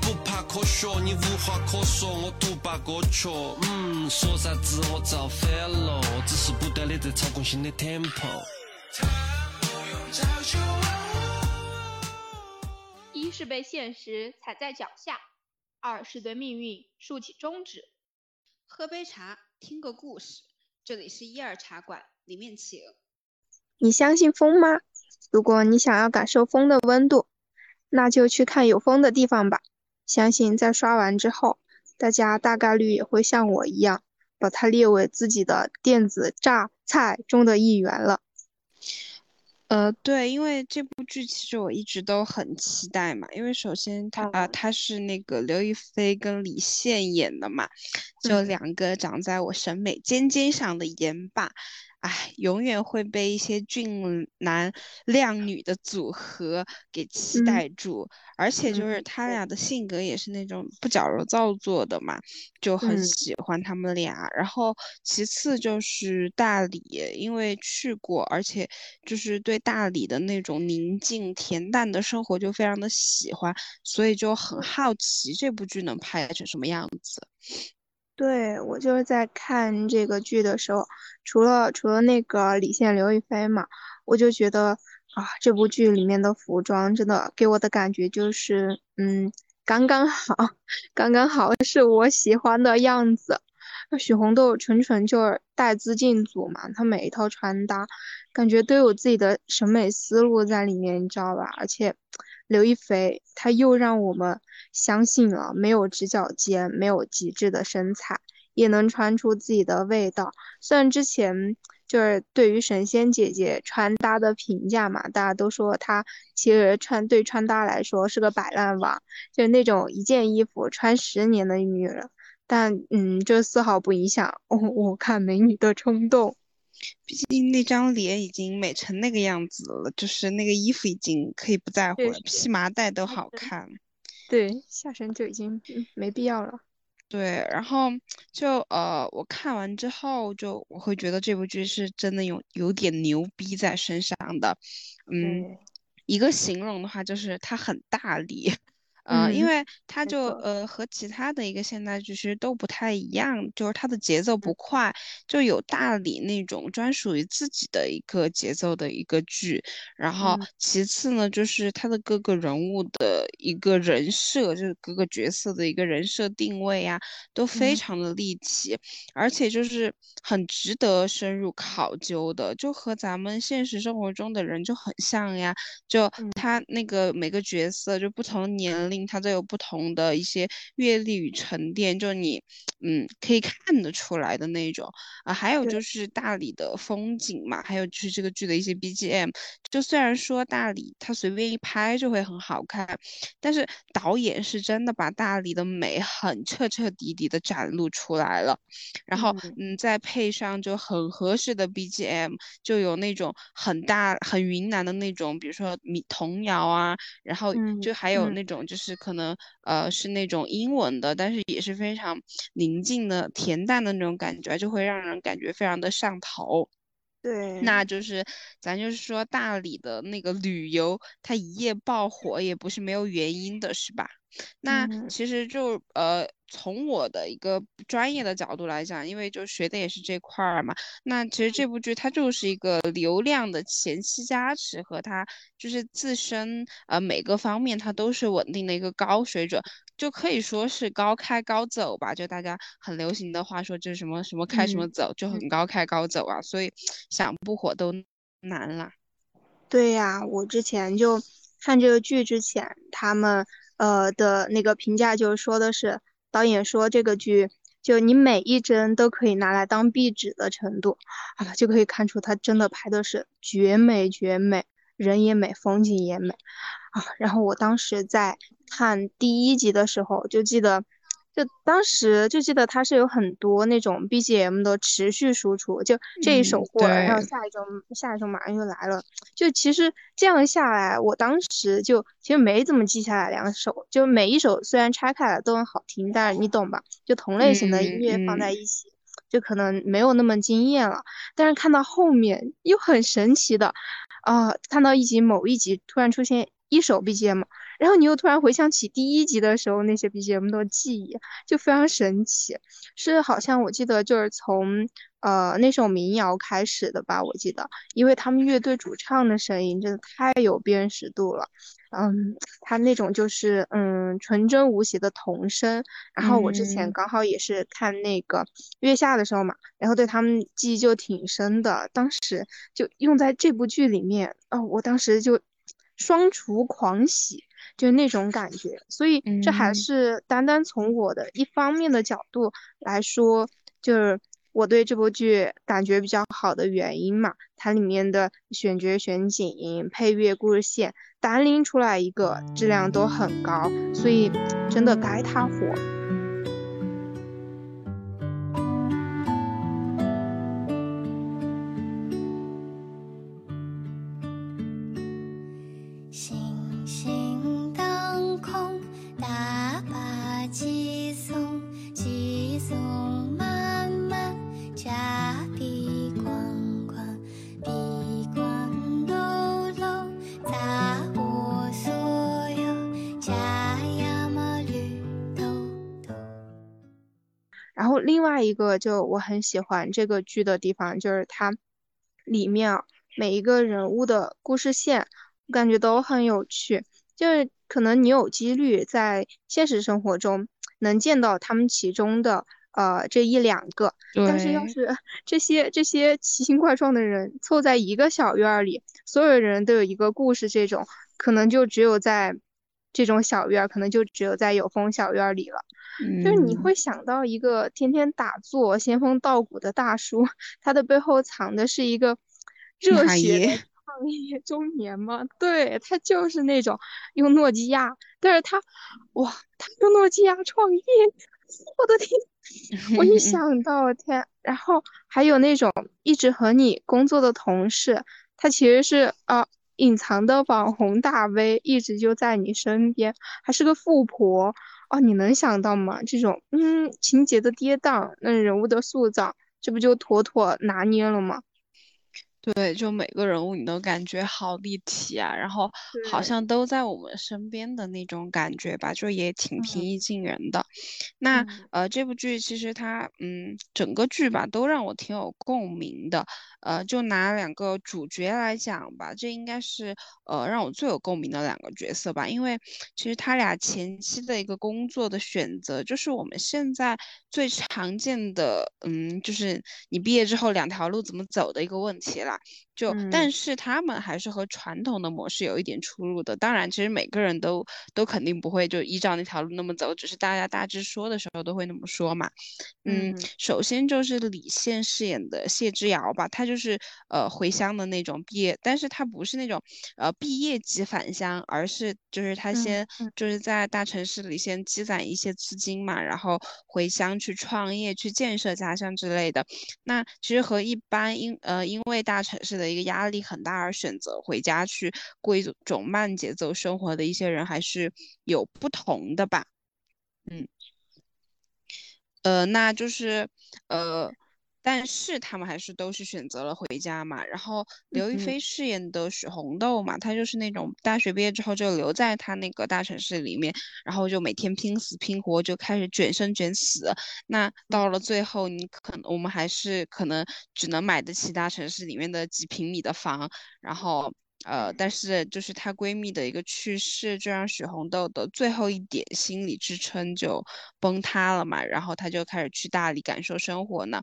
不怕科学，你无话可说，我独霸歌曲。嗯，说啥子我造反了，只是不断的在操控新的 tempo。一是被现实踩在脚下，二是对命运竖起中指。喝杯茶，听个故事。这里是一二茶馆，里面请。你相信风吗？如果你想要感受风的温度，那就去看有风的地方吧。相信在刷完之后，大家大概率也会像我一样，把它列为自己的电子榨菜中的一员了。呃，对，因为这部剧其实我一直都很期待嘛，因为首先他啊，他是那个刘亦菲跟李现演的嘛，就两个长在我审美尖尖上的颜霸。哎，永远会被一些俊男靓女的组合给期待住，而且就是他俩的性格也是那种不矫揉造作的嘛，就很喜欢他们俩。然后其次就是大理，因为去过，而且就是对大理的那种宁静恬淡的生活就非常的喜欢，所以就很好奇这部剧能拍成什么样子。对我就是在看这个剧的时候，除了除了那个李现、刘亦菲嘛，我就觉得啊，这部剧里面的服装真的给我的感觉就是，嗯，刚刚好，刚刚好是我喜欢的样子。那许红豆纯纯就是带资进组嘛，她每一套穿搭感觉都有自己的审美思路在里面，你知道吧？而且。刘亦菲，她又让我们相信了，没有直角肩，没有极致的身材，也能穿出自己的味道。虽然之前就是对于神仙姐姐穿搭的评价嘛，大家都说她其实穿对穿搭来说是个摆烂王，就是那种一件衣服穿十年的女人。但嗯，这丝毫不影响 我我看美女的冲动。毕竟那张脸已经美成那个样子了，就是那个衣服已经可以不在乎了，披麻戴都好看。对，下身就已经没必要了。对，然后就呃，我看完之后就我会觉得这部剧是真的有有点牛逼在身上的。嗯，一个形容的话就是它很大力。呃，因为它就呃和其他的一个现代剧其实都不太一样，就是它的节奏不快，就有大理那种专属于自己的一个节奏的一个剧。然后其次呢，就是它的各个人物的一个人设，就是各个角色的一个人设定位啊，都非常的立体，而且就是很值得深入考究的，就和咱们现实生活中的人就很像呀。就他那个每个角色就不同年龄。它都有不同的一些阅历与沉淀，就你，嗯，可以看得出来的那种啊。还有就是大理的风景嘛，还有就是这个剧的一些 BGM。就虽然说大理它随便一拍就会很好看，但是导演是真的把大理的美很彻彻底底的展露出来了。然后，嗯，再配上就很合适的 BGM，就有那种很大很云南的那种，比如说民童谣啊，然后就还有那种就是。是可能呃是那种英文的，但是也是非常宁静的、恬淡的那种感觉，就会让人感觉非常的上头。对，那就是咱就是说大理的那个旅游，它一夜爆火也不是没有原因的，是吧？那其实就呃，从我的一个专业的角度来讲，因为就学的也是这块儿嘛，那其实这部剧它就是一个流量的前期加持，和它就是自身呃每个方面它都是稳定的一个高水准，就可以说是高开高走吧。就大家很流行的话说，就是什么什么开什么走，就很高开高走啊，所以想不火都难了。对呀，我之前就看这个剧之前，他们。呃的那个评价就是说的是导演说这个剧就你每一帧都可以拿来当壁纸的程度啊，就可以看出他真的拍的是绝美绝美，人也美，风景也美啊。然后我当时在看第一集的时候就记得。就当时就记得它是有很多那种 BGM 的持续输出，就这一首过了，然后下一首下一首马上就来了。就其实这样下来，我当时就其实没怎么记下来两首，就每一首虽然拆开来都很好听，但是你懂吧？就同类型的音乐放在一起，就可能没有那么惊艳了。但是看到后面又很神奇的，啊，看到一集某一集突然出现一首 BGM。然后你又突然回想起第一集的时候那些 BGM 的记忆，就非常神奇。是好像我记得就是从呃那首民谣开始的吧，我记得，因为他们乐队主唱的声音真的太有辨识度了。嗯，他那种就是嗯纯真无邪的童声。然后我之前刚好也是看那个月下的时候嘛，然后对他们记忆就挺深的。当时就用在这部剧里面，哦，我当时就双厨狂喜，就那种感觉。所以这还是单单从我的一方面的角度来说，就是我对这部剧感觉比较好的原因嘛。它里面的选角、选景、配乐、故事线。单拎出来一个，质量都很高，所以真的该它火。外一个就我很喜欢这个剧的地方，就是它里面每一个人物的故事线，我感觉都很有趣。就是可能你有几率在现实生活中能见到他们其中的呃这一两个，但是要是 这些这些奇形怪状的人凑在一个小院里，所有人都有一个故事，这种可能就只有在这种小院，可能就只有在有风小院里了。就是你会想到一个天天打坐、仙风道骨的大叔，他的背后藏的是一个热血创业中年吗？对他就是那种用诺基亚，但是他哇，他用诺基亚创业，我的天！我一想到天，然后还有那种一直和你工作的同事，他其实是啊隐藏的网红大 V，一直就在你身边，还是个富婆。哦，你能想到吗？这种嗯情节的跌宕，那人物的塑造，这不就妥妥拿捏了吗？对，就每个人物你都感觉好立体啊，然后好像都在我们身边的那种感觉吧，就也挺平易近人的。那呃，这部剧其实它嗯，整个剧吧都让我挺有共鸣的。呃，就拿两个主角来讲吧，这应该是呃让我最有共鸣的两个角色吧，因为其实他俩前期的一个工作的选择，就是我们现在最常见的，嗯，就是你毕业之后两条路怎么走的一个问题啦。that 就但是他们还是和传统的模式有一点出入的。当然，其实每个人都都肯定不会就依照那条路那么走，只是大家大致说的时候都会那么说嘛。嗯，首先就是李现饰演的谢之遥吧，他就是呃回乡的那种毕业，但是他不是那种呃毕业即返乡，而是就是他先就是在大城市里先积攒一些资金嘛，然后回乡去创业、去建设家乡之类的。那其实和一般因呃因为大城市的一个压力很大而选择回家去过一种慢节奏生活的一些人还是有不同的吧，嗯，呃，那就是呃，但是他们还是都是选择了回家嘛。然后刘亦菲饰演的许红豆嘛，她就是那种大学毕业之后就留在她那个大城市里面，然后就每天拼死拼活就开始卷生卷死。那到了最后，你可能我们还是可能只能买得起大城市里面的几平米的房，然后。呃，但是就是她闺蜜的一个去世，就让许红豆的最后一点心理支撑就崩塌了嘛，然后她就开始去大理感受生活呢。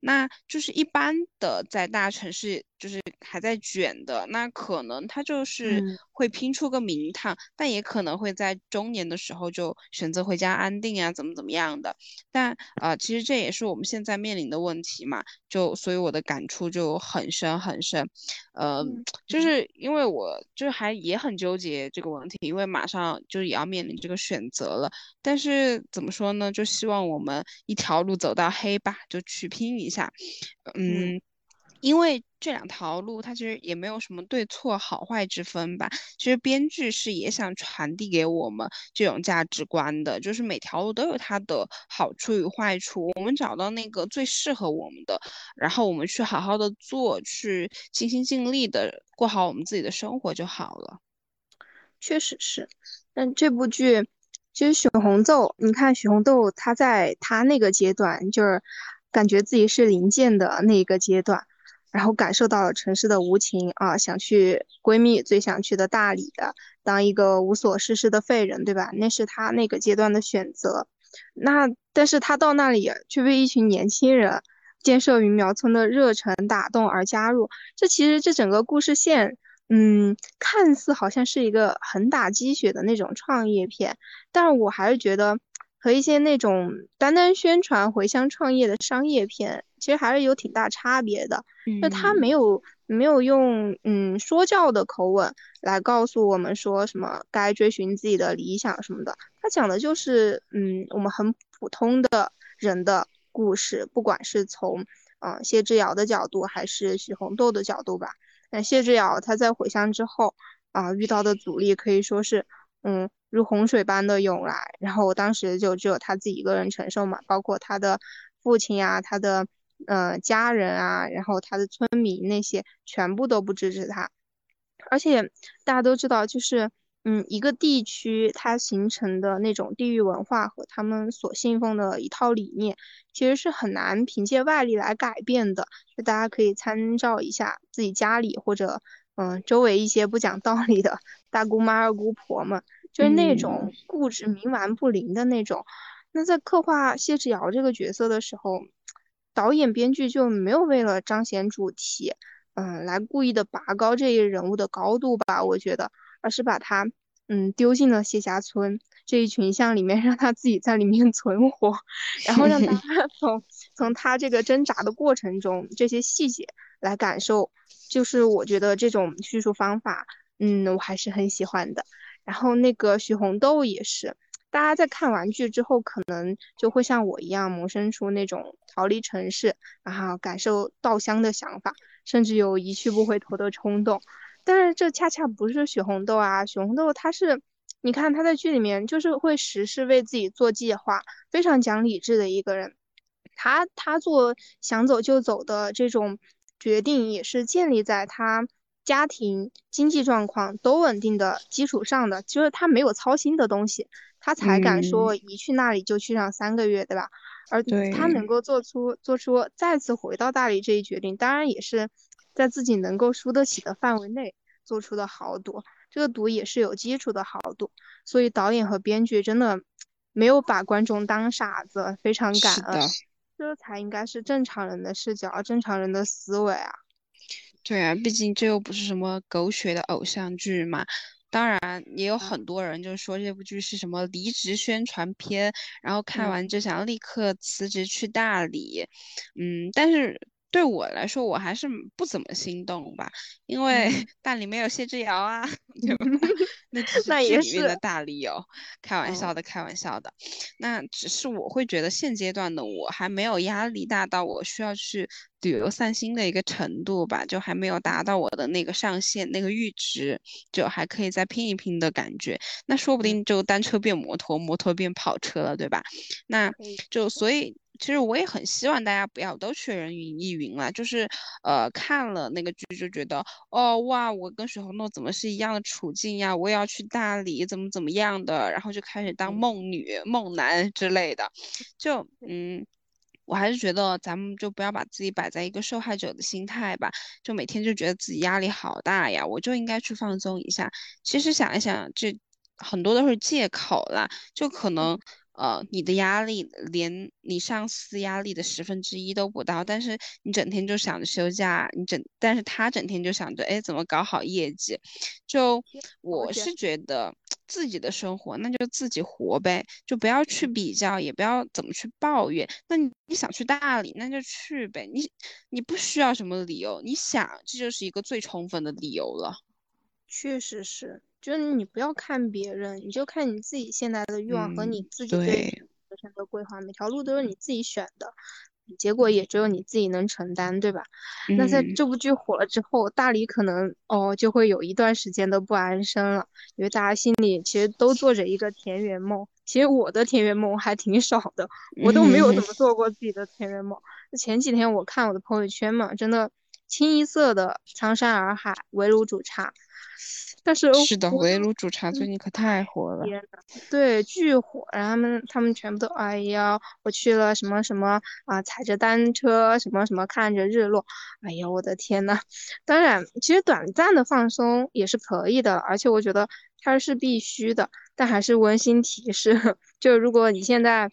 那就是一般的在大城市。就是还在卷的，那可能他就是会拼出个名堂，但也可能会在中年的时候就选择回家安定啊，怎么怎么样的。但啊，其实这也是我们现在面临的问题嘛，就所以我的感触就很深很深。呃，就是因为我就是还也很纠结这个问题，因为马上就也要面临这个选择了。但是怎么说呢？就希望我们一条路走到黑吧，就去拼一下。嗯。因为这两条路，它其实也没有什么对错好坏之分吧。其实编剧是也想传递给我们这种价值观的，就是每条路都有它的好处与坏处，我们找到那个最适合我们的，然后我们去好好的做，去尽心尽力的过好我们自己的生活就好了。确实是，但这部剧其实许红豆，你看许红豆，她在她那个阶段，就是感觉自己是零件的那一个阶段，然后感受到了城市的无情啊，想去闺蜜最想去的大理的，当一个无所事事的废人，对吧？那是他那个阶段的选择。那但是他到那里却被一群年轻人建设鱼苗村的热忱打动而加入，这其实这整个故事线。嗯，看似好像是一个很打鸡血的那种创业片，但是我还是觉得和一些那种单单宣传回乡创业的商业片，其实还是有挺大差别的。那他没有没有用嗯说教的口吻来告诉我们说什么该追寻自己的理想什么的，他讲的就是嗯我们很普通的人的故事，不管是从嗯谢之遥的角度还是许红豆的角度吧。那谢之遥他在回乡之后啊，遇到的阻力可以说是，嗯，如洪水般的涌来。然后我当时就只有他自己一个人承受嘛，包括他的父亲啊、他的呃家人啊，然后他的村民那些全部都不支持他。而且大家都知道，就是。嗯，一个地区它形成的那种地域文化和他们所信奉的一套理念，其实是很难凭借外力来改变的。就大家可以参照一下自己家里或者嗯周围一些不讲道理的大姑妈、二姑婆们，就是那种固执、冥顽不灵的那种。那在刻画谢志尧这个角色的时候，导演、编剧就没有为了彰显主题，嗯，来故意的拔高这一人物的高度吧？我觉得。而是把他，嗯，丢进了谢家村这一群像里面，让他自己在里面存活，然后让大家 从从他这个挣扎的过程中这些细节来感受，就是我觉得这种叙述方法，嗯，我还是很喜欢的。然后那个许红豆也是，大家在看完剧之后，可能就会像我一样萌生出那种逃离城市，然后感受稻香的想法，甚至有一去不回头的冲动。但是这恰恰不是许红豆啊，许红豆他是，你看他在剧里面就是会时时为自己做计划，非常讲理智的一个人。他他做想走就走的这种决定，也是建立在他家庭经济状况都稳定的基础上的，就是他没有操心的东西，他才敢说一去那里就去上三个月，对吧？而他能够做出做出再次回到大理这一决定，当然也是。在自己能够输得起的范围内做出的豪赌，这个赌也是有基础的豪赌，所以导演和编剧真的没有把观众当傻子，非常感恩，这才应该是正常人的视角，正常人的思维啊。对啊，毕竟这又不是什么狗血的偶像剧嘛。当然，也有很多人就说这部剧是什么离职宣传片，然后看完就想立刻辞职去大理。嗯，但是。对我来说，我还是不怎么心动吧，因为 大理没有谢之遥啊，对吧？那只是剧里面的大理有，开玩笑的，开玩笑的。那只是我会觉得现阶段的我还没有压力大到我需要去旅游散心的一个程度吧，就还没有达到我的那个上限，那个阈值，就还可以再拼一拼的感觉。那说不定就单车变摩托，摩托变跑车了，对吧？那就所以。其实我也很希望大家不要都去人云亦云了，就是呃看了那个剧就觉得哦哇，我跟许红豆怎么是一样的处境呀？我也要去大理，怎么怎么样的，然后就开始当梦女、梦男之类的。就 嗯，我还是觉得咱们就不要把自己摆在一个受害者的心态吧，就每天就觉得自己压力好大呀，我就应该去放松一下。其实想一想，这很多都是借口啦，就可能。呃，你的压力连你上司压力的十分之一都不到，但是你整天就想着休假，你整，但是他整天就想着，哎，怎么搞好业绩？就我是觉得自己的生活那就自己活呗，就不要去比较，也不要怎么去抱怨。那你你想去大理，那就去呗，你你不需要什么理由，你想，这就是一个最充分的理由了。确实是。就是你不要看别人，你就看你自己现在的欲望和你自己对人生的规划，每条路都是你自己选的，结果也只有你自己能承担，对吧？那在这部剧火了之后，大理可能哦就会有一段时间的不安生了，因为大家心里其实都做着一个田园梦。其实我的田园梦还挺少的，我都没有怎么做过自己的田园梦。前几天我看我的朋友圈嘛，真的清一色的苍山洱海，围炉煮茶。但是是的，围炉煮茶最近可太火了，对，巨火。然后他们他们全部都，哎呀，我去了什么什么啊，踩着单车，什么什么看着日落，哎呀，我的天呐。当然，其实短暂的放松也是可以的，而且我觉得它是必须的。但还是温馨提示，就如果你现在，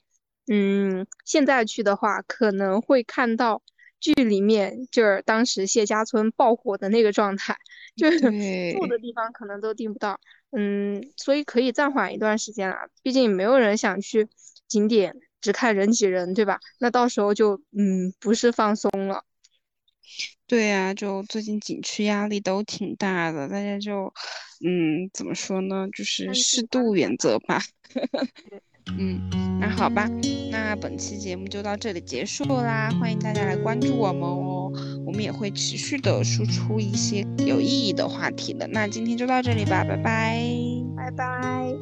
嗯，现在去的话，可能会看到剧里面就是当时谢家村爆火的那个状态。就是住的地方可能都订不到，嗯，所以可以暂缓一段时间啦。毕竟没有人想去景点只看人挤人，对吧？那到时候就嗯不是放松了。对呀，就最近景区压力都挺大的，大家就嗯怎么说呢？就是适度原则吧。嗯，那好吧，那本期节目就到这里结束啦，欢迎大家来关注我们哦，我们也会持续的输出一些有意义的话题的。那今天就到这里吧，拜拜，拜拜。